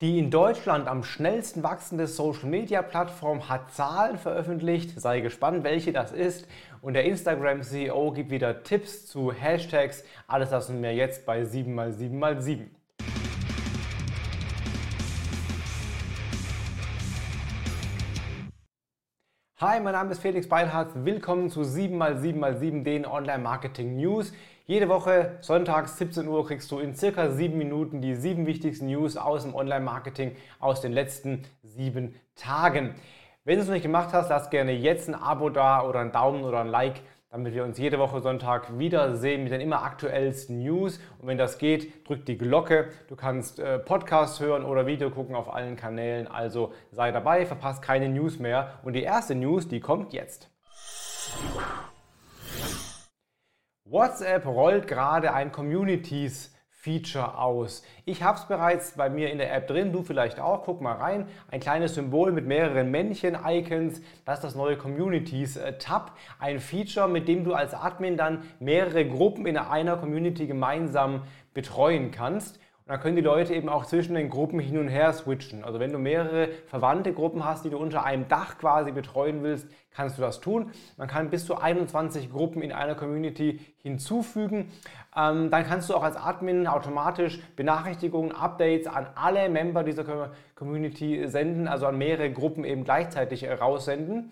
Die in Deutschland am schnellsten wachsende Social-Media-Plattform hat Zahlen veröffentlicht. Sei gespannt, welche das ist. Und der Instagram-CEO gibt wieder Tipps zu Hashtags. Alles das und mehr jetzt bei 7x7x7. Hi, mein Name ist Felix Beilhardt. Willkommen zu 7x7x7, den Online-Marketing-News. Jede Woche, sonntags 17 Uhr, kriegst du in circa sieben Minuten die sieben wichtigsten News aus dem Online-Marketing aus den letzten sieben Tagen. Wenn du es noch nicht gemacht hast, lass gerne jetzt ein Abo da oder einen Daumen oder ein Like, damit wir uns jede Woche Sonntag wiedersehen mit den immer aktuellsten News. Und wenn das geht, drück die Glocke. Du kannst äh, Podcast hören oder Video gucken auf allen Kanälen. Also sei dabei, verpasst keine News mehr. Und die erste News, die kommt jetzt. WhatsApp rollt gerade ein Communities Feature aus. Ich habe es bereits bei mir in der App drin, du vielleicht auch. Guck mal rein. Ein kleines Symbol mit mehreren Männchen-Icons. Das ist das neue Communities-Tab. Ein Feature, mit dem du als Admin dann mehrere Gruppen in einer Community gemeinsam betreuen kannst. Und dann können die Leute eben auch zwischen den Gruppen hin und her switchen. Also wenn du mehrere verwandte Gruppen hast, die du unter einem Dach quasi betreuen willst, kannst du das tun. Man kann bis zu 21 Gruppen in einer Community hinzufügen. Ähm, dann kannst du auch als Admin automatisch Benachrichtigungen, Updates an alle Member dieser Community senden, also an mehrere Gruppen eben gleichzeitig raussenden.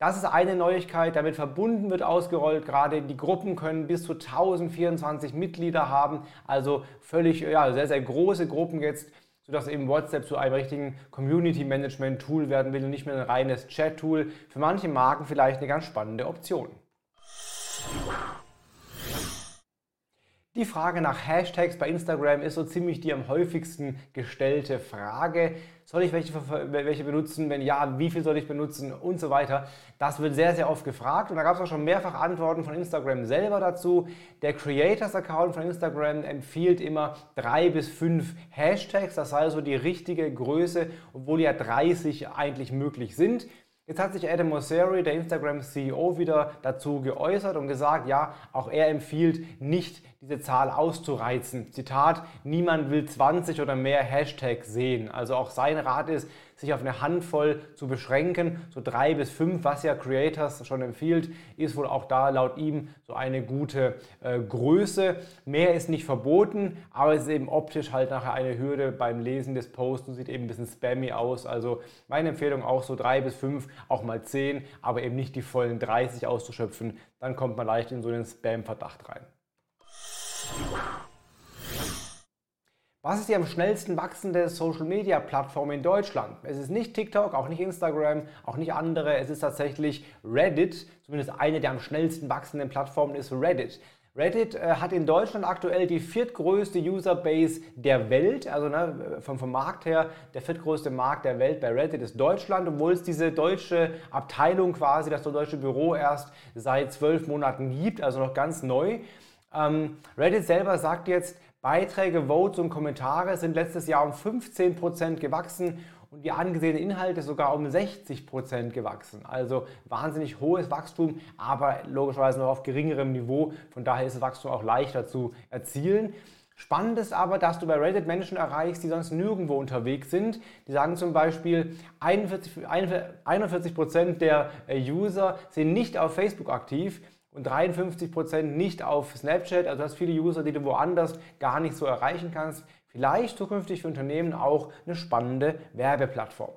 Das ist eine Neuigkeit, damit verbunden wird ausgerollt. Gerade die Gruppen können bis zu 1024 Mitglieder haben, also völlig ja, sehr, sehr große Gruppen jetzt, sodass eben WhatsApp zu einem richtigen Community Management Tool werden will und nicht mehr ein reines Chat Tool. Für manche Marken vielleicht eine ganz spannende Option. Die Frage nach Hashtags bei Instagram ist so ziemlich die am häufigsten gestellte Frage. Soll ich welche, welche benutzen? Wenn ja, wie viel soll ich benutzen? Und so weiter. Das wird sehr, sehr oft gefragt und da gab es auch schon mehrfach Antworten von Instagram selber dazu. Der Creators-Account von Instagram empfiehlt immer drei bis fünf Hashtags. Das sei so die richtige Größe, obwohl ja 30 eigentlich möglich sind. Jetzt hat sich Adam Mosseri, der Instagram-CEO, wieder dazu geäußert und gesagt, ja, auch er empfiehlt nicht diese Zahl auszureizen. Zitat, niemand will 20 oder mehr Hashtags sehen. Also auch sein Rat ist, sich auf eine Handvoll zu beschränken. So drei bis fünf, was ja Creators schon empfiehlt, ist wohl auch da laut ihm so eine gute äh, Größe. Mehr ist nicht verboten, aber es ist eben optisch halt nachher eine Hürde beim Lesen des Posts und sieht eben ein bisschen spammy aus. Also meine Empfehlung auch so drei bis fünf, auch mal zehn, aber eben nicht die vollen 30 auszuschöpfen. Dann kommt man leicht in so einen Spam-Verdacht rein. Was ist die am schnellsten wachsende Social-Media-Plattform in Deutschland? Es ist nicht TikTok, auch nicht Instagram, auch nicht andere. Es ist tatsächlich Reddit. Zumindest eine der am schnellsten wachsenden Plattformen ist Reddit. Reddit äh, hat in Deutschland aktuell die viertgrößte Userbase der Welt, also ne, vom, vom Markt her der viertgrößte Markt der Welt bei Reddit ist Deutschland, obwohl es diese deutsche Abteilung quasi, das deutsche Büro erst seit zwölf Monaten gibt, also noch ganz neu. Ähm, Reddit selber sagt jetzt, Beiträge, Votes und Kommentare sind letztes Jahr um 15% gewachsen und die angesehenen Inhalte sogar um 60% gewachsen. Also wahnsinnig hohes Wachstum, aber logischerweise noch auf geringerem Niveau. Von daher ist das Wachstum auch leichter zu erzielen. Spannend ist aber, dass du bei Reddit Menschen erreichst, die sonst nirgendwo unterwegs sind. Die sagen zum Beispiel, 41%, 41 der User sind nicht auf Facebook aktiv und 53% nicht auf Snapchat. Also du hast viele User, die du woanders gar nicht so erreichen kannst. Vielleicht zukünftig für Unternehmen auch eine spannende Werbeplattform.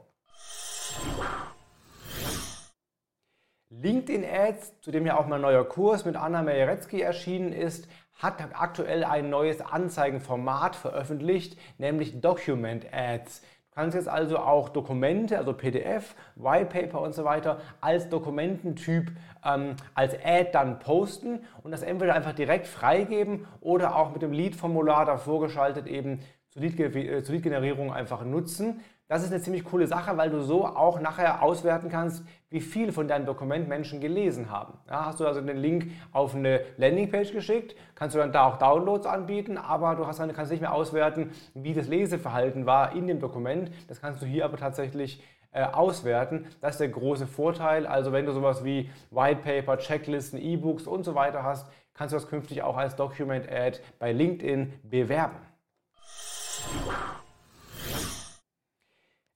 LinkedIn Ads, zu dem ja auch mein neuer Kurs mit Anna Mejerecki erschienen ist, hat aktuell ein neues Anzeigenformat veröffentlicht, nämlich Document Ads. Kannst jetzt also auch Dokumente, also PDF, Whitepaper und so weiter, als Dokumententyp, ähm, als Ad dann posten und das entweder einfach direkt freigeben oder auch mit dem Lead-Formular davor geschaltet eben zur äh, Lead-Generierung einfach nutzen. Das ist eine ziemlich coole Sache, weil du so auch nachher auswerten kannst, wie viel von deinem Dokument Menschen gelesen haben. Ja, hast du also den Link auf eine Landingpage geschickt, kannst du dann da auch Downloads anbieten, aber du hast dann, kannst nicht mehr auswerten, wie das Leseverhalten war in dem Dokument. Das kannst du hier aber tatsächlich äh, auswerten. Das ist der große Vorteil. Also wenn du sowas wie White Paper, Checklisten, E-Books und so weiter hast, kannst du das künftig auch als Document Ad bei LinkedIn bewerben.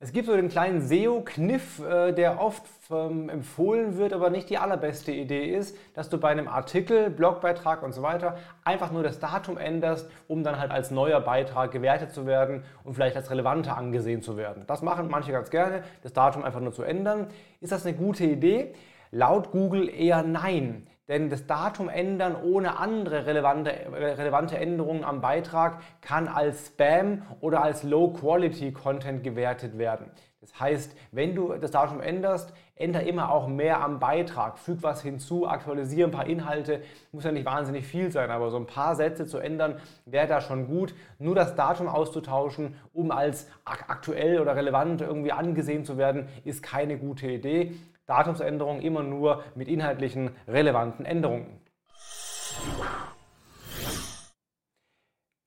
Es gibt so den kleinen SEO-Kniff, äh, der oft ähm, empfohlen wird, aber nicht die allerbeste Idee ist, dass du bei einem Artikel, Blogbeitrag und so weiter einfach nur das Datum änderst, um dann halt als neuer Beitrag gewertet zu werden und vielleicht als relevanter angesehen zu werden. Das machen manche ganz gerne, das Datum einfach nur zu ändern. Ist das eine gute Idee? Laut Google eher nein. Denn das Datum ändern ohne andere relevante, relevante Änderungen am Beitrag kann als Spam oder als Low-Quality-Content gewertet werden. Das heißt, wenn du das Datum änderst, änder immer auch mehr am Beitrag, füg was hinzu, aktualisiere ein paar Inhalte, muss ja nicht wahnsinnig viel sein, aber so ein paar Sätze zu ändern, wäre da schon gut. Nur das Datum auszutauschen, um als aktuell oder relevant irgendwie angesehen zu werden, ist keine gute Idee. Datumsänderungen immer nur mit inhaltlichen relevanten Änderungen.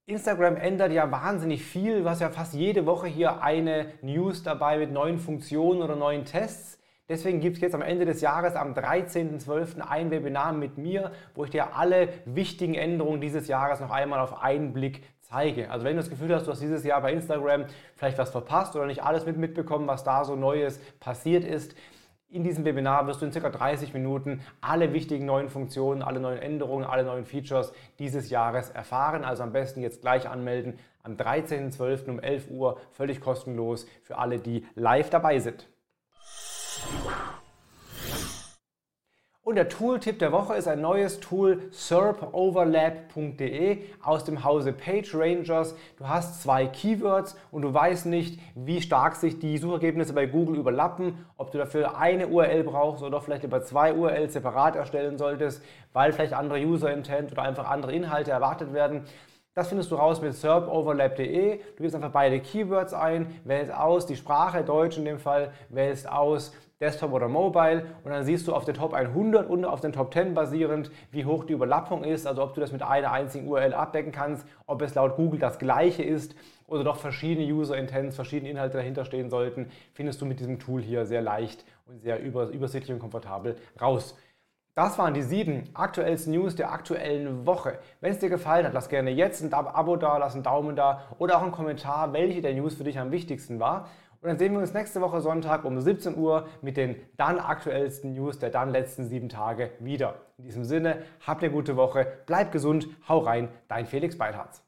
Instagram ändert ja wahnsinnig viel. Du hast ja fast jede Woche hier eine News dabei mit neuen Funktionen oder neuen Tests. Deswegen gibt es jetzt am Ende des Jahres, am 13.12. ein Webinar mit mir, wo ich dir alle wichtigen Änderungen dieses Jahres noch einmal auf einen Blick zeige. Also wenn du das Gefühl hast, du hast dieses Jahr bei Instagram vielleicht was verpasst oder nicht alles mit mitbekommen, was da so Neues passiert ist, in diesem Webinar wirst du in ca. 30 Minuten alle wichtigen neuen Funktionen, alle neuen Änderungen, alle neuen Features dieses Jahres erfahren. Also am besten jetzt gleich anmelden am 13.12. um 11 Uhr, völlig kostenlos für alle, die live dabei sind. Und der Tooltip der Woche ist ein neues Tool serpoverlap.de aus dem Hause PageRangers. Du hast zwei Keywords und du weißt nicht, wie stark sich die Suchergebnisse bei Google überlappen, ob du dafür eine URL brauchst oder vielleicht über zwei URLs separat erstellen solltest, weil vielleicht andere User Intent oder einfach andere Inhalte erwartet werden. Das findest du raus mit serpoverlap.de. Du gibst einfach beide Keywords ein, wählst aus die Sprache, Deutsch in dem Fall, wählst aus Desktop oder Mobile und dann siehst du auf der Top 100 und auf den Top 10 basierend, wie hoch die Überlappung ist, also ob du das mit einer einzigen URL abdecken kannst, ob es laut Google das gleiche ist oder doch verschiedene User Intents, verschiedene Inhalte dahinter stehen sollten, findest du mit diesem Tool hier sehr leicht und sehr übersichtlich und komfortabel raus. Das waren die sieben aktuellsten News der aktuellen Woche. Wenn es dir gefallen hat, lass gerne jetzt ein Abo da, lass einen Daumen da oder auch einen Kommentar, welche der News für dich am wichtigsten war. Und dann sehen wir uns nächste Woche Sonntag um 17 Uhr mit den dann aktuellsten News der dann letzten sieben Tage wieder. In diesem Sinne, habt eine gute Woche, bleibt gesund, hau rein, dein Felix Beitharz.